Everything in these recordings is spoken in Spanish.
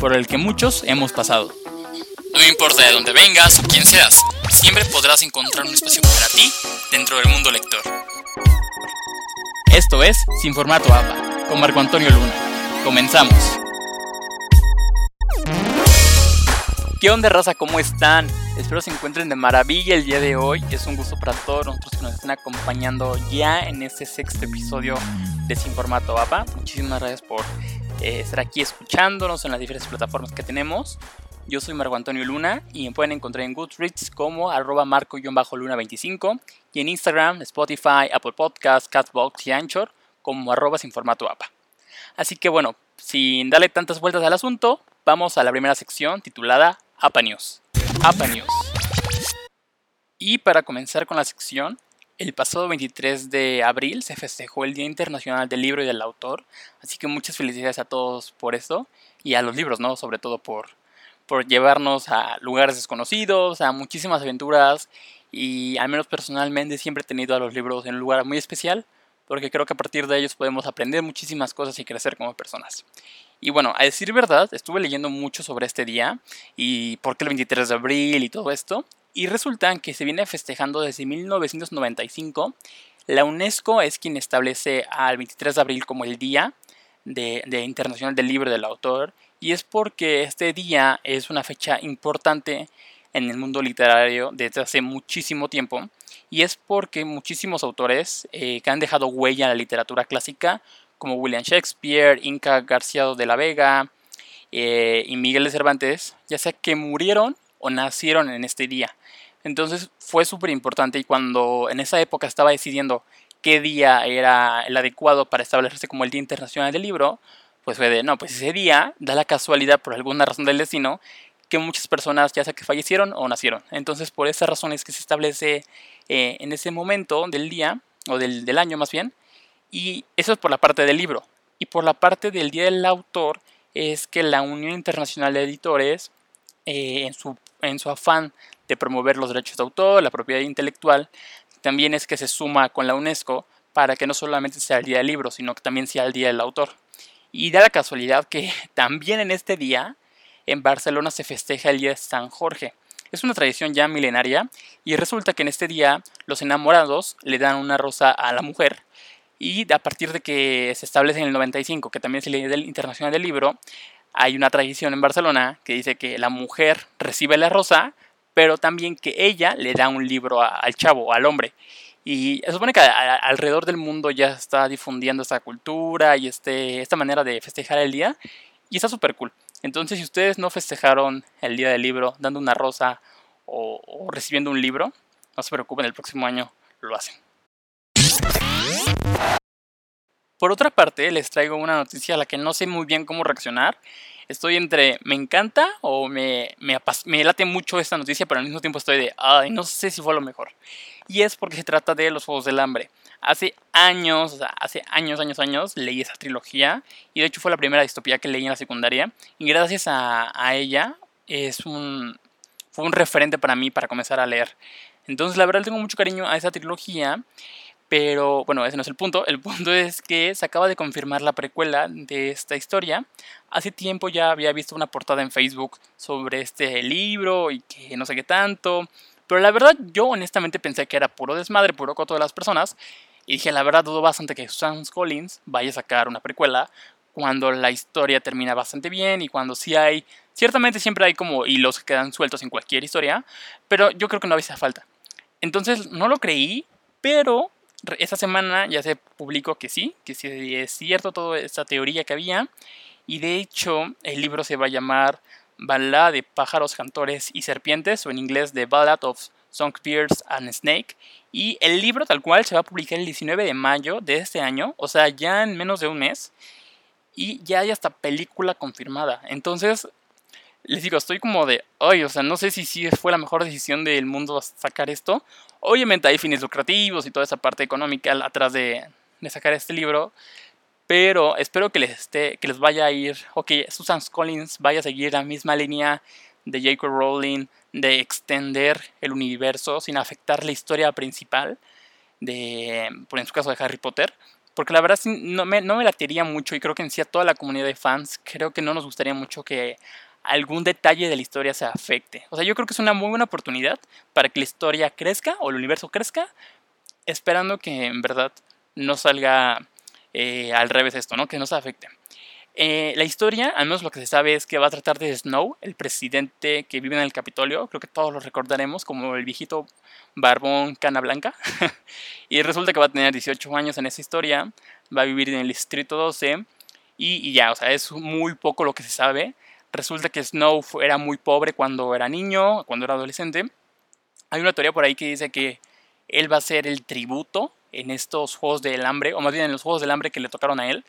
por el que muchos hemos pasado. No importa de dónde vengas o quién seas, siempre podrás encontrar un espacio para ti dentro del mundo lector. Esto es Sin Formato APA, con Marco Antonio Luna. Comenzamos. ¿Qué onda raza? ¿Cómo están? Espero se encuentren de maravilla el día de hoy. Es un gusto para todos nosotros que nos están acompañando ya en este sexto episodio de Sin Formato APA. Muchísimas gracias por eh, estar aquí escuchándonos en las diferentes plataformas que tenemos. Yo soy Marco Antonio Luna y me pueden encontrar en Goodreads como arroba marco-luna25 y en Instagram, Spotify, Apple Podcasts, Catbox y Anchor como arroba sin formato APA. Así que bueno, sin darle tantas vueltas al asunto, vamos a la primera sección titulada APA News. APA News. Y para comenzar con la sección, el pasado 23 de abril se festejó el Día Internacional del Libro y del Autor, así que muchas felicidades a todos por eso y a los libros, ¿no? Sobre todo por, por llevarnos a lugares desconocidos, a muchísimas aventuras y al menos personalmente siempre he tenido a los libros en un lugar muy especial porque creo que a partir de ellos podemos aprender muchísimas cosas y crecer como personas. Y bueno, a decir verdad, estuve leyendo mucho sobre este día y por qué el 23 de abril y todo esto. Y resulta que se viene festejando desde 1995. La UNESCO es quien establece al 23 de abril como el Día de, Internacional del Libro del Autor. Y es porque este día es una fecha importante en el mundo literario desde hace muchísimo tiempo. Y es porque muchísimos autores eh, que han dejado huella en la literatura clásica, como William Shakespeare, Inca García de la Vega eh, y Miguel de Cervantes, ya sea que murieron o nacieron en este día. Entonces fue súper importante y cuando en esa época estaba decidiendo qué día era el adecuado para establecerse como el Día Internacional del Libro, pues fue de, no, pues ese día da la casualidad por alguna razón del destino que muchas personas ya sea que fallecieron o nacieron. Entonces por esas razones que se establece eh, en ese momento del día, o del, del, año más bien, y eso es por la parte del libro. Y por la parte del Día del Autor es que la Unión Internacional de Editores, eh, en, su, en su afán de promover los derechos de autor, la propiedad intelectual, también es que se suma con la UNESCO para que no solamente sea el Día del Libro, sino que también sea el Día del Autor. Y da la casualidad que también en este día en Barcelona se festeja el Día de San Jorge. Es una tradición ya milenaria y resulta que en este día los enamorados le dan una rosa a la mujer y a partir de que se establece en el 95, que también es el Día Internacional del Libro, hay una tradición en Barcelona que dice que la mujer recibe la rosa, pero también que ella le da un libro al chavo, al hombre. Y se supone que alrededor del mundo ya está difundiendo esta cultura y este, esta manera de festejar el día. Y está súper cool. Entonces, si ustedes no festejaron el día del libro dando una rosa o, o recibiendo un libro, no se preocupen, el próximo año lo hacen. Por otra parte, les traigo una noticia a la que no sé muy bien cómo reaccionar. Estoy entre me encanta o me, me, me, late mucho esta noticia, pero al mismo tiempo estoy de, ay, no sé si fue lo mejor. Y es porque se trata de Los Juegos del Hambre. Hace años, hace años, años, años, leí esa trilogía y de hecho fue la primera distopía que leí en la secundaria. Y gracias a, a ella es un, fue un referente para mí para comenzar a leer. Entonces, la verdad, tengo mucho cariño a esa trilogía. Pero bueno, ese no es el punto. El punto es que se acaba de confirmar la precuela de esta historia. Hace tiempo ya había visto una portada en Facebook sobre este libro y que no sé qué tanto. Pero la verdad yo honestamente pensé que era puro desmadre, puro coto de las personas. Y dije, la verdad dudo bastante que Susan Collins vaya a sacar una precuela cuando la historia termina bastante bien y cuando sí hay... Ciertamente siempre hay como hilos que quedan sueltos en cualquier historia, pero yo creo que no había falta. Entonces no lo creí, pero esta semana ya se publicó que sí, que sí es cierto toda esta teoría que había. Y de hecho, el libro se va a llamar Ballad de pájaros, cantores y serpientes, o en inglés The Ballad of Songbirds and Snake. Y el libro tal cual se va a publicar el 19 de mayo de este año, o sea, ya en menos de un mes. Y ya hay hasta película confirmada. Entonces, les digo, estoy como de, ay, o sea, no sé si sí fue la mejor decisión del mundo sacar esto. Obviamente hay fines lucrativos y toda esa parte económica atrás de, de sacar este libro. Pero espero que les, esté, que les vaya a ir, o que Susan Collins vaya a seguir la misma línea de J.K. Rowling de extender el universo sin afectar la historia principal, de, por en su caso de Harry Potter. Porque la verdad no me, no me latería mucho y creo que en sí a toda la comunidad de fans creo que no nos gustaría mucho que algún detalle de la historia se afecte. O sea, yo creo que es una muy buena oportunidad para que la historia crezca o el universo crezca, esperando que en verdad no salga eh, al revés esto, ¿no? Que no se afecte. Eh, la historia, al menos lo que se sabe es que va a tratar de Snow, el presidente que vive en el Capitolio. Creo que todos lo recordaremos como el viejito barbón cana blanca. y resulta que va a tener 18 años en esa historia. Va a vivir en el Distrito 12. Y, y ya, o sea, es muy poco lo que se sabe. Resulta que Snow era muy pobre cuando era niño, cuando era adolescente. Hay una teoría por ahí que dice que él va a ser el tributo en estos Juegos del Hambre, o más bien en los Juegos del Hambre que le tocaron a él.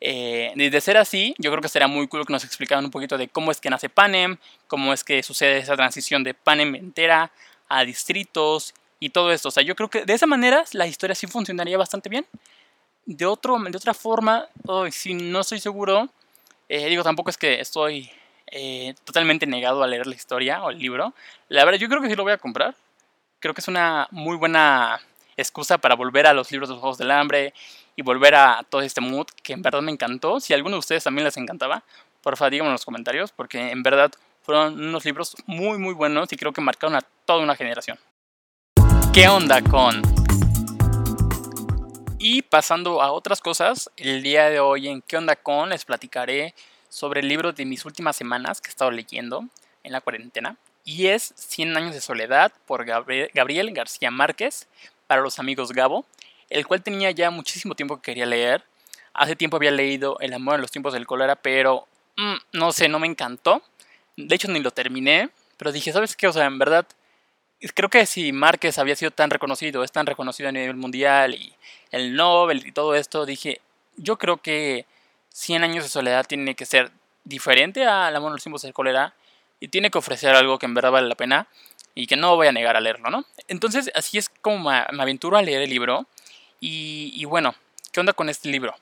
Eh, de ser así, yo creo que sería muy cool que nos explicaran un poquito de cómo es que nace Panem, cómo es que sucede esa transición de Panem entera a distritos y todo esto. O sea, yo creo que de esa manera la historia sí funcionaría bastante bien. De, otro, de otra forma, si no estoy seguro, eh, digo, tampoco es que estoy eh, totalmente negado a leer la historia o el libro. La verdad, yo creo que sí lo voy a comprar. Creo que es una muy buena excusa para volver a los libros de los Juegos del Hambre y volver a todo este mood que en verdad me encantó. Si a alguno de ustedes también les encantaba, por favor díganme en los comentarios porque en verdad fueron unos libros muy muy buenos y creo que marcaron a toda una generación. ¿Qué onda con? Y pasando a otras cosas, el día de hoy en ¿Qué onda con? les platicaré sobre el libro de mis últimas semanas que he estado leyendo en la cuarentena. Y es 100 años de soledad por Gabriel García Márquez para los amigos Gabo, el cual tenía ya muchísimo tiempo que quería leer. Hace tiempo había leído El amor en los tiempos del cólera, pero mm, no sé, no me encantó. De hecho, ni lo terminé, pero dije, ¿sabes qué? O sea, en verdad, creo que si Márquez había sido tan reconocido, es tan reconocido a nivel mundial y el Nobel y todo esto, dije, yo creo que 100 años de soledad tiene que ser diferente a El amor en los tiempos del cólera y tiene que ofrecer algo que en verdad vale la pena y que no voy a negar a leerlo, ¿no? Entonces así es como me, aventuro a leer el libro y, bueno, ¿qué onda con este libro?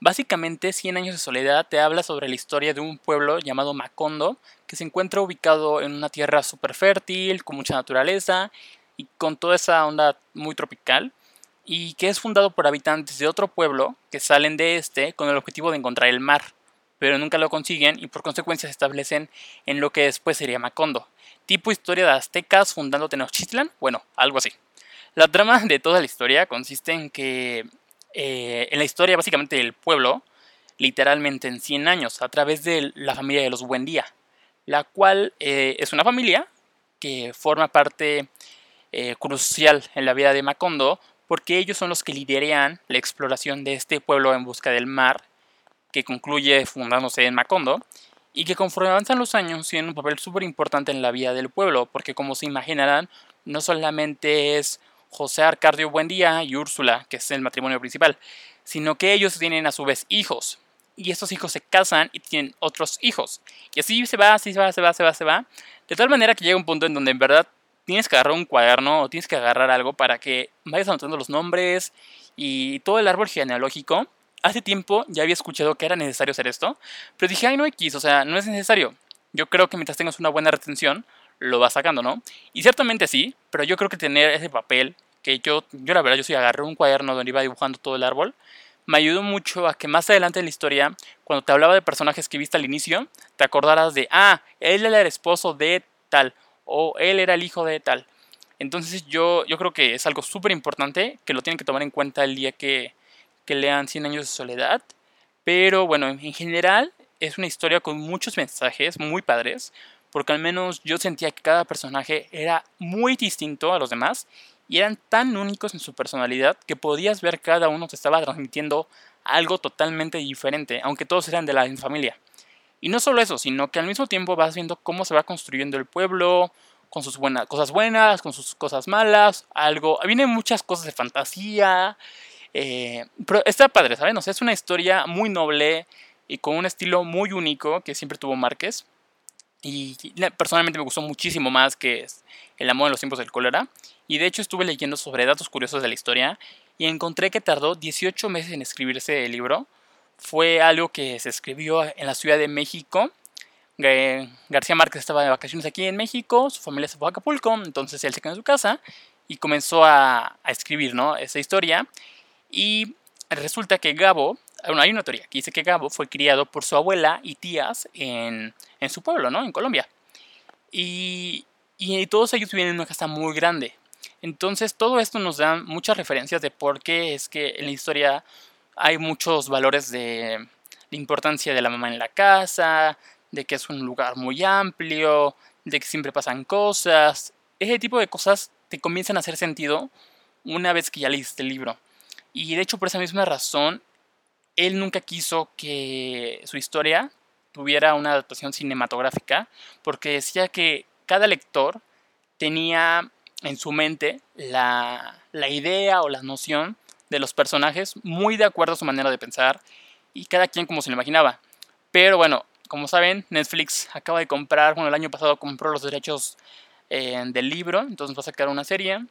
Básicamente, Cien años de soledad te habla sobre la historia de un pueblo llamado Macondo, que se encuentra ubicado en una tierra súper fértil, con mucha naturaleza y con toda esa onda muy tropical, y que es fundado por habitantes de otro pueblo que salen de este con el objetivo de encontrar el mar, pero nunca lo consiguen y por consecuencia se establecen en lo que después sería Macondo tipo historia de aztecas fundando Tenochtitlan, bueno, algo así. La trama de toda la historia consiste en que eh, en la historia básicamente del pueblo, literalmente en 100 años, a través de la familia de los Buendía, la cual eh, es una familia que forma parte eh, crucial en la vida de Macondo, porque ellos son los que lideran la exploración de este pueblo en busca del mar, que concluye fundándose en Macondo, y que conforme avanzan los años tienen un papel súper importante en la vida del pueblo, porque como se imaginarán, no solamente es José Arcadio Buendía y Úrsula, que es el matrimonio principal, sino que ellos tienen a su vez hijos, y estos hijos se casan y tienen otros hijos, y así se va, así se va, se va, se va, se va, de tal manera que llega un punto en donde en verdad tienes que agarrar un cuaderno o tienes que agarrar algo para que vayas anotando los nombres y todo el árbol genealógico hace tiempo ya había escuchado que era necesario hacer esto, pero dije, ay, no X, o sea, no es necesario. Yo creo que mientras tengas una buena retención, lo vas sacando, ¿no? Y ciertamente sí, pero yo creo que tener ese papel, que yo, yo la verdad, yo sí agarré un cuaderno donde iba dibujando todo el árbol, me ayudó mucho a que más adelante en la historia, cuando te hablaba de personajes que viste al inicio, te acordaras de, ah, él era el esposo de tal, o él era el hijo de tal. Entonces yo, yo creo que es algo súper importante que lo tienen que tomar en cuenta el día que, que lean 100 años de soledad. Pero bueno, en general es una historia con muchos mensajes muy padres, porque al menos yo sentía que cada personaje era muy distinto a los demás y eran tan únicos en su personalidad que podías ver cada uno que estaba transmitiendo algo totalmente diferente, aunque todos eran de la misma familia. Y no solo eso, sino que al mismo tiempo vas viendo cómo se va construyendo el pueblo, con sus buenas, cosas buenas, con sus cosas malas, algo... Vienen muchas cosas de fantasía eh, pero está padre, ¿saben? O sea, es una historia muy noble y con un estilo muy único que siempre tuvo Márquez. y personalmente me gustó muchísimo más que El amor en los tiempos del cólera. Y de hecho estuve leyendo sobre datos curiosos de la historia y encontré que tardó 18 meses en escribirse el libro. Fue algo que se escribió en la Ciudad de México. García Márquez estaba de vacaciones aquí en México, su familia se fue a Acapulco, entonces él se quedó en su casa y comenzó a, escribir ¿no? esa historia. Y resulta que Gabo, bueno, hay una teoría que dice que Gabo fue criado por su abuela y tías en, en su pueblo, ¿no? En Colombia. Y, y todos ellos viven en una casa muy grande. Entonces todo esto nos da muchas referencias de por qué es que en la historia hay muchos valores de, de importancia de la mamá en la casa, de que es un lugar muy amplio, de que siempre pasan cosas. Ese tipo de cosas te comienzan a hacer sentido una vez que ya leíste el libro. Y de hecho por esa misma razón, él nunca quiso que su historia tuviera una adaptación cinematográfica, porque decía que cada lector tenía en su mente la, la idea o la noción de los personajes muy de acuerdo a su manera de pensar y cada quien como se lo imaginaba. Pero bueno, como saben, Netflix acaba de comprar, bueno, el año pasado compró los derechos eh, del libro, entonces va a sacar una serie.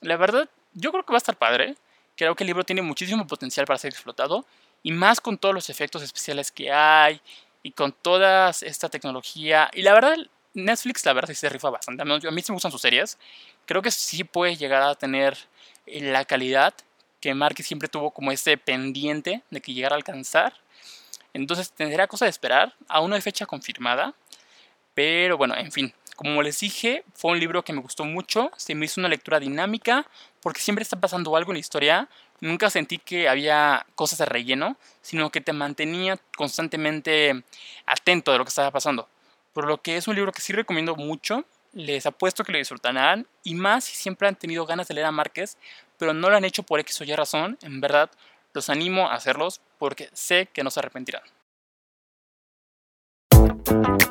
La verdad, yo creo que va a estar padre. Creo que el libro tiene muchísimo potencial para ser explotado y más con todos los efectos especiales que hay y con toda esta tecnología. Y la verdad, Netflix, la verdad, sí se rifa bastante. A mí, me gustan sus series. Creo que sí puede llegar a tener eh, la calidad que Marky siempre tuvo como ese pendiente de que llegara a alcanzar. Entonces tendrá cosa de esperar. Aún no hay fecha confirmada. Pero bueno, en fin. Como les dije, fue un libro que me gustó mucho. Se me hizo una lectura dinámica. Porque siempre está pasando algo en la historia. Nunca sentí que había cosas de relleno. Sino que te mantenía constantemente atento de lo que estaba pasando. Por lo que es un libro que sí recomiendo mucho. Les apuesto que lo disfrutarán. Y más si siempre han tenido ganas de leer a Márquez. Pero no lo han hecho por X o Y razón. En verdad, los animo a hacerlos porque sé que no se arrepentirán.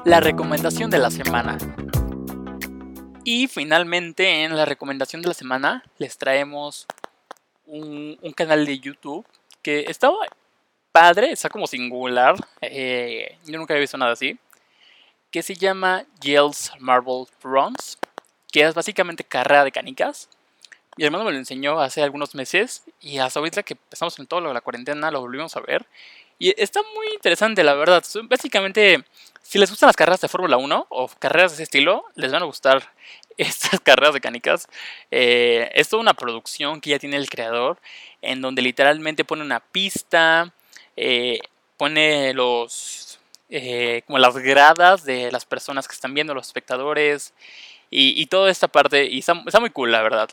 La recomendación de la semana. Y finalmente en la recomendación de la semana les traemos un, canal de YouTube que estaba padre, está como singular. Eh, yo nunca había visto nada así. Que se llama Yale's Marble Runs. Que es básicamente carrera de canicas. Mi hermano me lo enseñó hace algunos meses y hasta ahorita que empezamos en todo la cuarentena lo volvimos a ver. Y está muy interesante, la verdad. Básicamente, si les gustan las carreras de Fórmula 1 o carreras de ese estilo, les van a gustar estas carreras de canicas. Eh, es toda una producción que ya tiene el creador, en donde literalmente pone una pista, eh, pone los eh, como las gradas de las personas que están viendo, los espectadores, y, toda esta parte, y está, muy cool, la verdad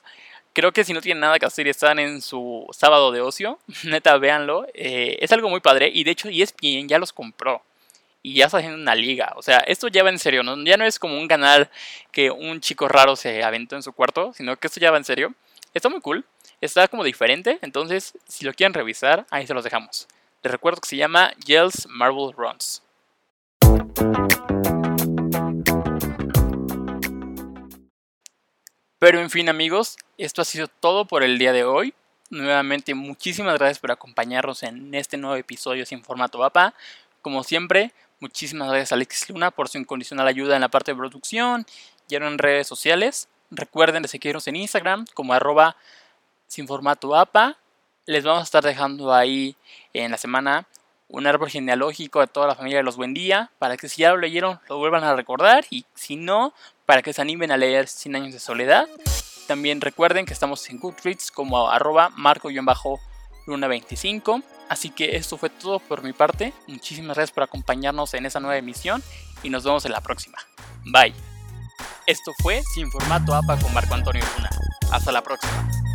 creo que si no tienen nada que hacer y están en su sábado de ocio, neta, véanlo. Eh, es algo muy padre y de hecho ESPN ya los compró. Y ya está haciendo una liga. O sea, esto ya va en serio. ¿no? Ya no es como un canal que un chico raro se aventó en su cuarto, sino que esto ya va en serio. Está muy cool. Está como diferente. Entonces, si lo quieren revisar, ahí se los dejamos. Les recuerdo que se llama Yells Marble Runs. Pero en fin amigos, esto ha sido todo por el día de hoy. Nuevamente muchísimas gracias por acompañarnos en este nuevo episodio sin formato APA. Como siempre, muchísimas gracias a Alexis Luna por su incondicional ayuda en la parte de producción y en redes sociales. Recuerden de seguirnos en Instagram como arroba sin formato APA. Les vamos a estar dejando ahí en la semana un árbol genealógico de toda la familia de los Buendía, para que si ya lo leyeron lo vuelvan a recordar y si no, para que se animen a leer 100 años de soledad. También recuerden que estamos en Goodreads como arroba marco-luna25. Así que esto fue todo por mi parte. Muchísimas gracias por acompañarnos en esa nueva emisión y nos vemos en la próxima. Bye. Esto fue Sin Formato APA con Marco Antonio Luna. Hasta la próxima.